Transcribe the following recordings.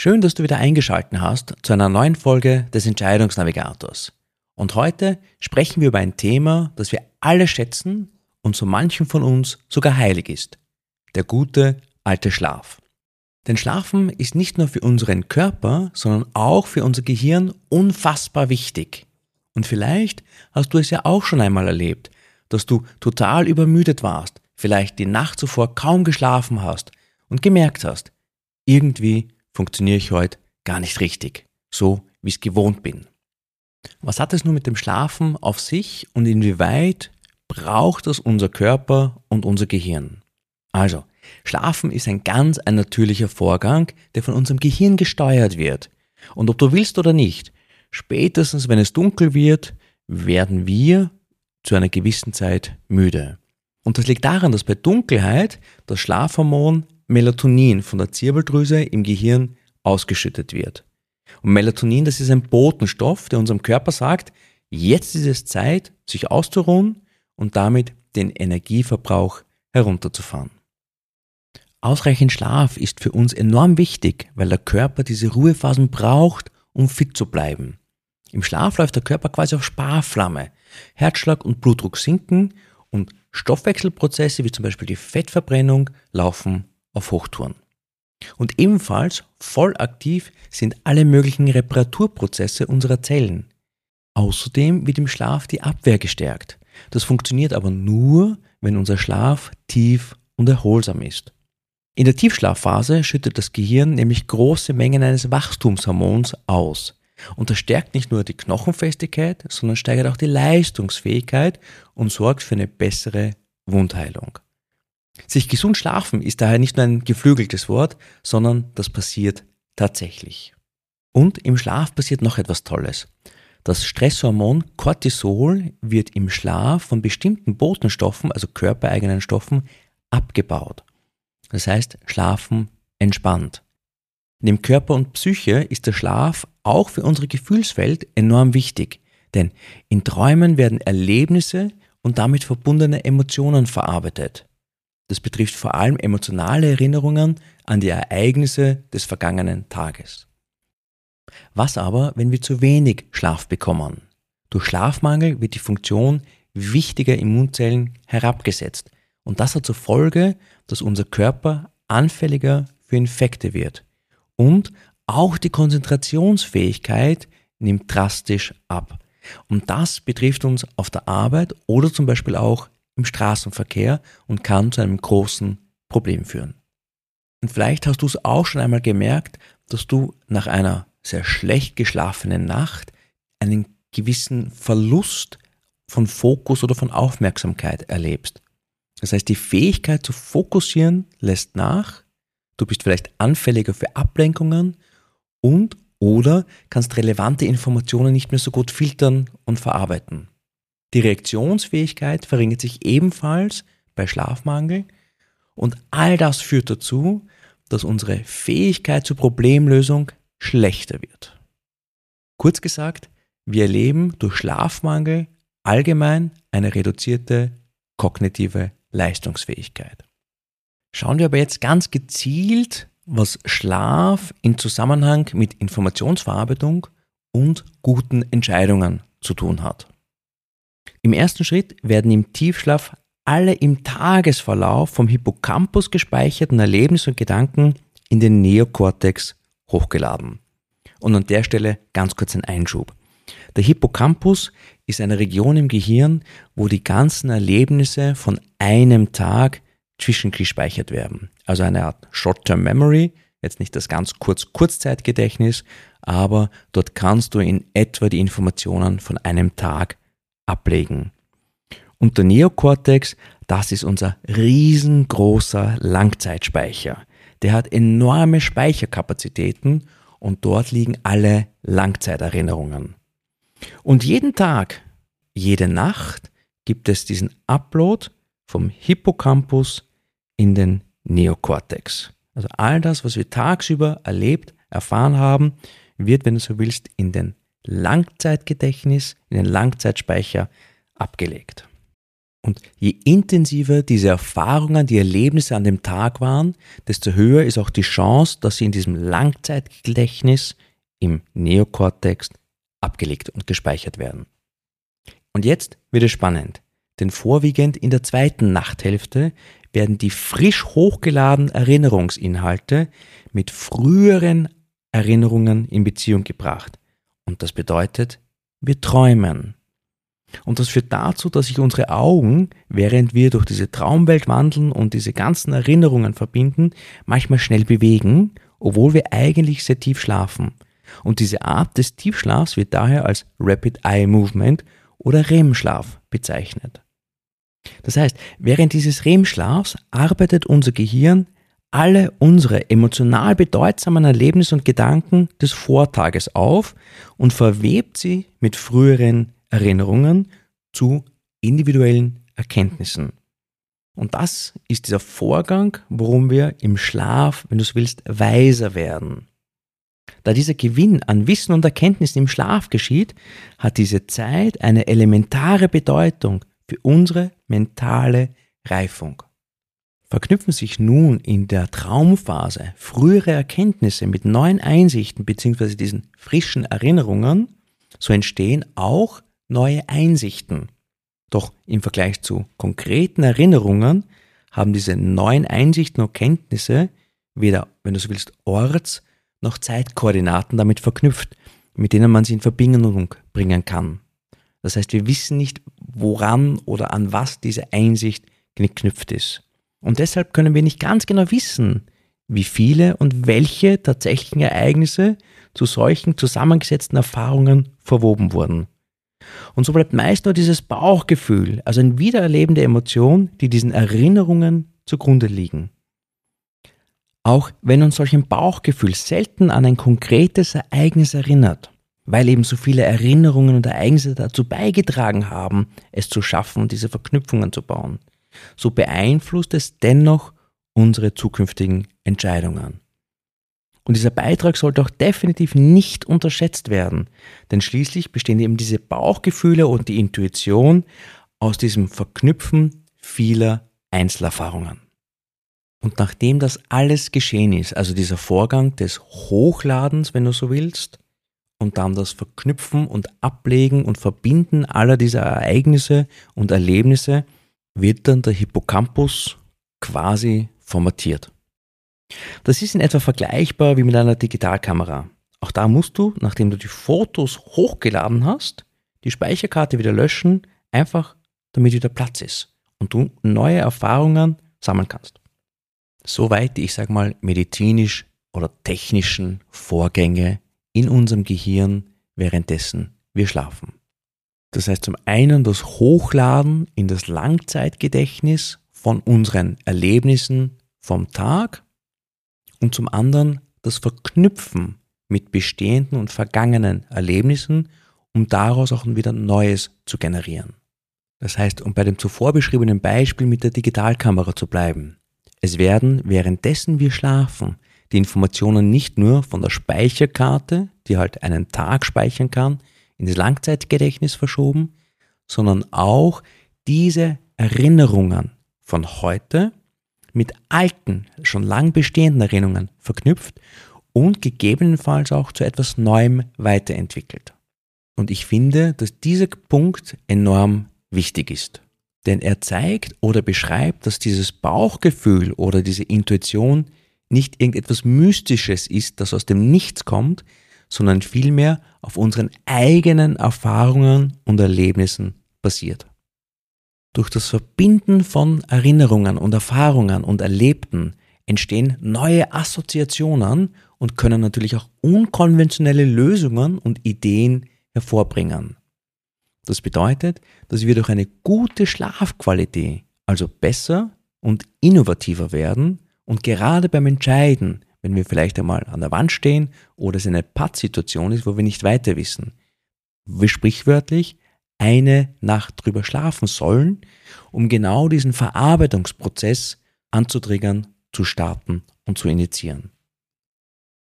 Schön, dass du wieder eingeschaltet hast zu einer neuen Folge des Entscheidungsnavigators. Und heute sprechen wir über ein Thema, das wir alle schätzen und so manchen von uns sogar heilig ist. Der gute alte Schlaf. Denn Schlafen ist nicht nur für unseren Körper, sondern auch für unser Gehirn unfassbar wichtig. Und vielleicht hast du es ja auch schon einmal erlebt, dass du total übermüdet warst, vielleicht die Nacht zuvor kaum geschlafen hast und gemerkt hast, irgendwie funktioniere ich heute gar nicht richtig, so wie ich es gewohnt bin. Was hat es nun mit dem Schlafen auf sich und inwieweit braucht es unser Körper und unser Gehirn? Also, Schlafen ist ein ganz ein natürlicher Vorgang, der von unserem Gehirn gesteuert wird. Und ob du willst oder nicht, spätestens wenn es dunkel wird, werden wir zu einer gewissen Zeit müde. Und das liegt daran, dass bei Dunkelheit das Schlafhormon Melatonin von der Zirbeldrüse im Gehirn ausgeschüttet wird. Und Melatonin, das ist ein Botenstoff, der unserem Körper sagt, jetzt ist es Zeit, sich auszuruhen und damit den Energieverbrauch herunterzufahren. Ausreichend Schlaf ist für uns enorm wichtig, weil der Körper diese Ruhephasen braucht, um fit zu bleiben. Im Schlaf läuft der Körper quasi auf Sparflamme. Herzschlag und Blutdruck sinken und Stoffwechselprozesse wie zum Beispiel die Fettverbrennung laufen auf Hochtouren. Und ebenfalls voll aktiv sind alle möglichen Reparaturprozesse unserer Zellen. Außerdem wird im Schlaf die Abwehr gestärkt. Das funktioniert aber nur, wenn unser Schlaf tief und erholsam ist. In der Tiefschlafphase schüttet das Gehirn nämlich große Mengen eines Wachstumshormons aus. Und das stärkt nicht nur die Knochenfestigkeit, sondern steigert auch die Leistungsfähigkeit und sorgt für eine bessere Wundheilung. Sich gesund schlafen ist daher nicht nur ein geflügeltes Wort, sondern das passiert tatsächlich. Und im Schlaf passiert noch etwas Tolles. Das Stresshormon Cortisol wird im Schlaf von bestimmten Botenstoffen, also körpereigenen Stoffen, abgebaut. Das heißt, Schlafen entspannt. Neben Körper und Psyche ist der Schlaf auch für unsere Gefühlswelt enorm wichtig, denn in Träumen werden Erlebnisse und damit verbundene Emotionen verarbeitet. Das betrifft vor allem emotionale Erinnerungen an die Ereignisse des vergangenen Tages. Was aber, wenn wir zu wenig Schlaf bekommen? Durch Schlafmangel wird die Funktion wichtiger Immunzellen herabgesetzt und das hat zur Folge, dass unser Körper anfälliger für Infekte wird und auch die Konzentrationsfähigkeit nimmt drastisch ab. Und das betrifft uns auf der Arbeit oder zum Beispiel auch im Straßenverkehr und kann zu einem großen Problem führen. Und vielleicht hast du es auch schon einmal gemerkt, dass du nach einer sehr schlecht geschlafenen Nacht einen gewissen Verlust von Fokus oder von Aufmerksamkeit erlebst. Das heißt, die Fähigkeit zu fokussieren lässt nach, du bist vielleicht anfälliger für Ablenkungen und oder kannst relevante Informationen nicht mehr so gut filtern und verarbeiten. Die Reaktionsfähigkeit verringert sich ebenfalls bei Schlafmangel und all das führt dazu, dass unsere Fähigkeit zur Problemlösung schlechter wird. Kurz gesagt, wir erleben durch Schlafmangel allgemein eine reduzierte kognitive Leistungsfähigkeit. Schauen wir aber jetzt ganz gezielt, was Schlaf in Zusammenhang mit Informationsverarbeitung und guten Entscheidungen zu tun hat. Im ersten Schritt werden im Tiefschlaf alle im Tagesverlauf vom Hippocampus gespeicherten Erlebnisse und Gedanken in den Neokortex hochgeladen. Und an der Stelle ganz kurz ein Einschub. Der Hippocampus ist eine Region im Gehirn, wo die ganzen Erlebnisse von einem Tag zwischengespeichert werden. Also eine Art Short-Term Memory, jetzt nicht das ganz kurz Kurzzeitgedächtnis, aber dort kannst du in etwa die Informationen von einem Tag ablegen. Und der Neokortex, das ist unser riesengroßer Langzeitspeicher. Der hat enorme Speicherkapazitäten und dort liegen alle Langzeiterinnerungen. Und jeden Tag, jede Nacht gibt es diesen Upload vom Hippocampus in den Neokortex. Also all das, was wir tagsüber erlebt, erfahren haben, wird, wenn du so willst, in den Langzeitgedächtnis, in den Langzeitspeicher abgelegt. Und je intensiver diese Erfahrungen, die Erlebnisse an dem Tag waren, desto höher ist auch die Chance, dass sie in diesem Langzeitgedächtnis im Neokortex abgelegt und gespeichert werden. Und jetzt wird es spannend, denn vorwiegend in der zweiten Nachthälfte werden die frisch hochgeladenen Erinnerungsinhalte mit früheren Erinnerungen in Beziehung gebracht. Und das bedeutet, wir träumen. Und das führt dazu, dass sich unsere Augen, während wir durch diese Traumwelt wandeln und diese ganzen Erinnerungen verbinden, manchmal schnell bewegen, obwohl wir eigentlich sehr tief schlafen. Und diese Art des Tiefschlafs wird daher als Rapid Eye Movement oder REM-Schlaf bezeichnet. Das heißt, während dieses REM-Schlafs arbeitet unser Gehirn alle unsere emotional bedeutsamen Erlebnisse und Gedanken des Vortages auf und verwebt sie mit früheren Erinnerungen zu individuellen Erkenntnissen. Und das ist dieser Vorgang, worum wir im Schlaf, wenn du es willst, weiser werden. Da dieser Gewinn an Wissen und Erkenntnissen im Schlaf geschieht, hat diese Zeit eine elementare Bedeutung für unsere mentale Reifung. Verknüpfen sich nun in der Traumphase frühere Erkenntnisse mit neuen Einsichten bzw. diesen frischen Erinnerungen, so entstehen auch neue Einsichten. Doch im Vergleich zu konkreten Erinnerungen haben diese neuen Einsichten und Kenntnisse weder, wenn du so willst, Orts- noch Zeitkoordinaten damit verknüpft, mit denen man sie in Verbindung bringen kann. Das heißt, wir wissen nicht, woran oder an was diese Einsicht geknüpft ist. Und deshalb können wir nicht ganz genau wissen, wie viele und welche tatsächlichen Ereignisse zu solchen zusammengesetzten Erfahrungen verwoben wurden. Und so bleibt meist nur dieses Bauchgefühl, also ein Wiedererleben der Emotion, die diesen Erinnerungen zugrunde liegen. Auch wenn uns solch ein Bauchgefühl selten an ein konkretes Ereignis erinnert, weil eben so viele Erinnerungen und Ereignisse dazu beigetragen haben, es zu schaffen, diese Verknüpfungen zu bauen, so beeinflusst es dennoch unsere zukünftigen Entscheidungen. Und dieser Beitrag sollte auch definitiv nicht unterschätzt werden, denn schließlich bestehen eben diese Bauchgefühle und die Intuition aus diesem Verknüpfen vieler Einzelerfahrungen. Und nachdem das alles geschehen ist, also dieser Vorgang des Hochladens, wenn du so willst, und dann das Verknüpfen und Ablegen und Verbinden aller dieser Ereignisse und Erlebnisse, wird dann der Hippocampus quasi formatiert. Das ist in etwa vergleichbar wie mit einer Digitalkamera. Auch da musst du, nachdem du die Fotos hochgeladen hast, die Speicherkarte wieder löschen, einfach damit wieder Platz ist und du neue Erfahrungen sammeln kannst. Soweit die, ich sag mal, medizinisch oder technischen Vorgänge in unserem Gehirn währenddessen wir schlafen. Das heißt zum einen das Hochladen in das Langzeitgedächtnis von unseren Erlebnissen vom Tag und zum anderen das Verknüpfen mit bestehenden und vergangenen Erlebnissen, um daraus auch wieder Neues zu generieren. Das heißt, um bei dem zuvor beschriebenen Beispiel mit der Digitalkamera zu bleiben, es werden währenddessen wir schlafen die Informationen nicht nur von der Speicherkarte, die halt einen Tag speichern kann, in das Langzeitgedächtnis verschoben, sondern auch diese Erinnerungen von heute mit alten, schon lang bestehenden Erinnerungen verknüpft und gegebenenfalls auch zu etwas Neuem weiterentwickelt. Und ich finde, dass dieser Punkt enorm wichtig ist. Denn er zeigt oder beschreibt, dass dieses Bauchgefühl oder diese Intuition nicht irgendetwas Mystisches ist, das aus dem Nichts kommt, sondern vielmehr auf unseren eigenen Erfahrungen und Erlebnissen basiert. Durch das Verbinden von Erinnerungen und Erfahrungen und Erlebten entstehen neue Assoziationen und können natürlich auch unkonventionelle Lösungen und Ideen hervorbringen. Das bedeutet, dass wir durch eine gute Schlafqualität also besser und innovativer werden und gerade beim Entscheiden, wenn wir vielleicht einmal an der Wand stehen oder es eine Pattsituation ist, wo wir nicht weiter wissen. Wir sprichwörtlich eine Nacht drüber schlafen sollen, um genau diesen Verarbeitungsprozess anzutriggern, zu starten und zu initiieren.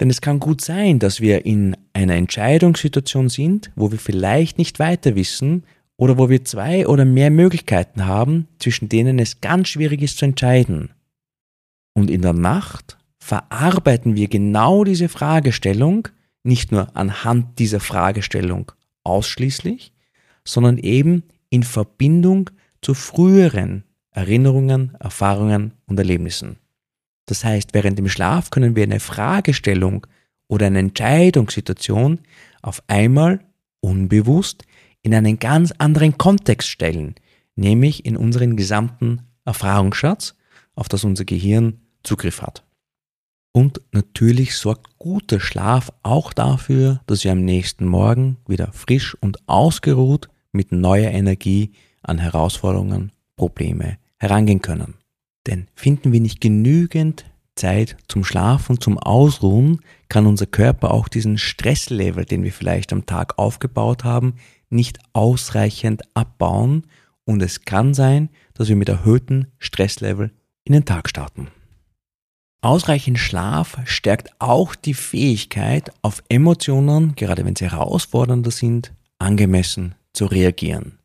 Denn es kann gut sein, dass wir in einer Entscheidungssituation sind, wo wir vielleicht nicht weiter wissen oder wo wir zwei oder mehr Möglichkeiten haben, zwischen denen es ganz schwierig ist zu entscheiden. Und in der Nacht verarbeiten wir genau diese Fragestellung nicht nur anhand dieser Fragestellung ausschließlich, sondern eben in Verbindung zu früheren Erinnerungen, Erfahrungen und Erlebnissen. Das heißt, während dem Schlaf können wir eine Fragestellung oder eine Entscheidungssituation auf einmal unbewusst in einen ganz anderen Kontext stellen, nämlich in unseren gesamten Erfahrungsschatz, auf das unser Gehirn Zugriff hat. Und natürlich sorgt guter Schlaf auch dafür, dass wir am nächsten Morgen wieder frisch und ausgeruht mit neuer Energie an Herausforderungen, Probleme herangehen können. Denn finden wir nicht genügend Zeit zum Schlafen, zum Ausruhen, kann unser Körper auch diesen Stresslevel, den wir vielleicht am Tag aufgebaut haben, nicht ausreichend abbauen und es kann sein, dass wir mit erhöhten Stresslevel in den Tag starten. Ausreichend Schlaf stärkt auch die Fähigkeit, auf Emotionen, gerade wenn sie herausfordernder sind, angemessen zu reagieren.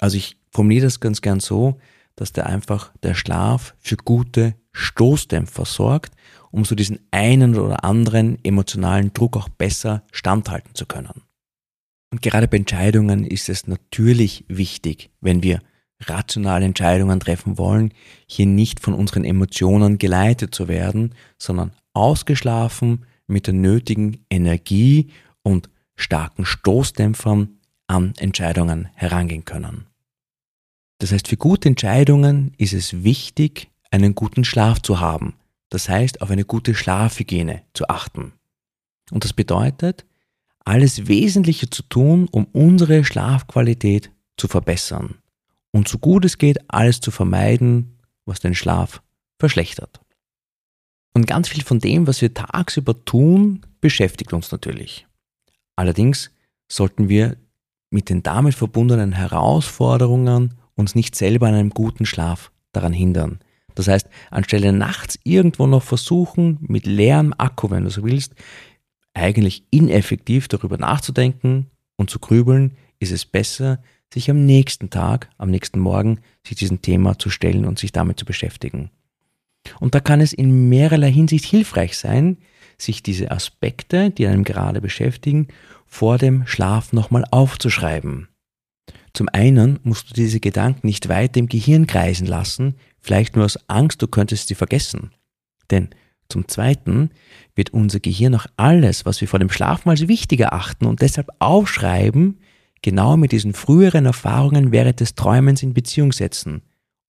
Also ich formuliere das ganz gern so, dass der einfach der Schlaf für gute Stoßdämpfer sorgt, um so diesen einen oder anderen emotionalen Druck auch besser standhalten zu können. Und gerade bei Entscheidungen ist es natürlich wichtig, wenn wir rationale Entscheidungen treffen wollen, hier nicht von unseren Emotionen geleitet zu werden, sondern ausgeschlafen mit der nötigen Energie und starken Stoßdämpfern an Entscheidungen herangehen können. Das heißt, für gute Entscheidungen ist es wichtig, einen guten Schlaf zu haben. Das heißt, auf eine gute Schlafhygiene zu achten. Und das bedeutet, alles Wesentliche zu tun, um unsere Schlafqualität zu verbessern. Und so gut es geht, alles zu vermeiden, was den Schlaf verschlechtert. Und ganz viel von dem, was wir tagsüber tun, beschäftigt uns natürlich. Allerdings sollten wir mit den damit verbundenen Herausforderungen uns nicht selber an einem guten Schlaf daran hindern. Das heißt, anstelle nachts irgendwo noch versuchen, mit leerem Akku, wenn du so willst, eigentlich ineffektiv darüber nachzudenken und zu grübeln, ist es besser, sich am nächsten Tag, am nächsten Morgen, sich diesem Thema zu stellen und sich damit zu beschäftigen. Und da kann es in mehrerlei Hinsicht hilfreich sein, sich diese Aspekte, die einem gerade beschäftigen, vor dem Schlaf nochmal aufzuschreiben. Zum einen musst du diese Gedanken nicht weiter im Gehirn kreisen lassen, vielleicht nur aus Angst, du könntest sie vergessen. Denn zum Zweiten wird unser Gehirn auch alles, was wir vor dem Schlafen als wichtig erachten und deshalb aufschreiben, genau mit diesen früheren Erfahrungen während des Träumens in Beziehung setzen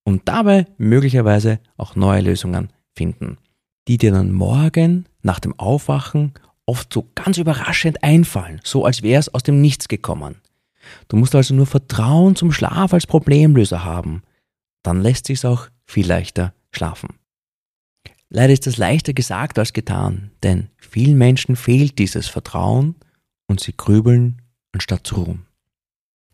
und dabei möglicherweise auch neue Lösungen finden, die dir dann morgen nach dem Aufwachen oft so ganz überraschend einfallen, so als wäre es aus dem Nichts gekommen. Du musst also nur Vertrauen zum Schlaf als Problemlöser haben. Dann lässt sich's auch viel leichter schlafen. Leider ist das leichter gesagt als getan, denn vielen Menschen fehlt dieses Vertrauen und sie grübeln anstatt zu ruhen.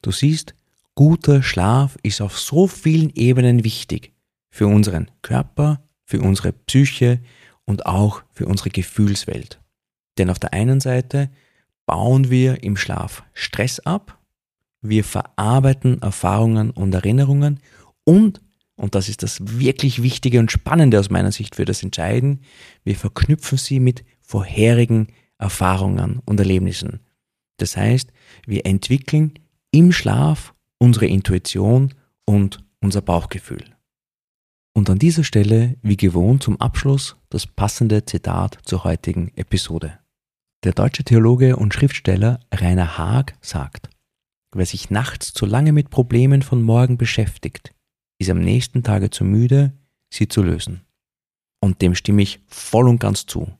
Du siehst, guter Schlaf ist auf so vielen Ebenen wichtig. Für unseren Körper, für unsere Psyche und auch für unsere Gefühlswelt. Denn auf der einen Seite bauen wir im Schlaf Stress ab, wir verarbeiten Erfahrungen und Erinnerungen und, und das ist das wirklich Wichtige und Spannende aus meiner Sicht für das Entscheiden, wir verknüpfen sie mit vorherigen Erfahrungen und Erlebnissen. Das heißt, wir entwickeln im Schlaf unsere Intuition und unser Bauchgefühl. Und an dieser Stelle, wie gewohnt zum Abschluss, das passende Zitat zur heutigen Episode. Der deutsche Theologe und Schriftsteller Rainer Haag sagt, Wer sich nachts zu lange mit Problemen von morgen beschäftigt, ist am nächsten Tage zu müde, sie zu lösen. Und dem stimme ich voll und ganz zu.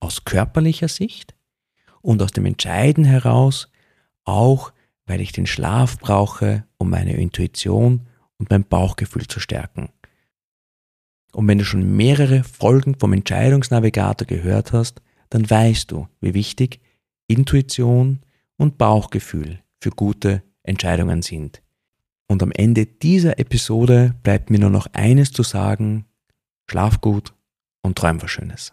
Aus körperlicher Sicht und aus dem Entscheiden heraus, auch weil ich den Schlaf brauche, um meine Intuition und mein Bauchgefühl zu stärken. Und wenn du schon mehrere Folgen vom Entscheidungsnavigator gehört hast, dann weißt du, wie wichtig Intuition und Bauchgefühl für gute Entscheidungen sind. Und am Ende dieser Episode bleibt mir nur noch eines zu sagen, schlaf gut und träum was Schönes.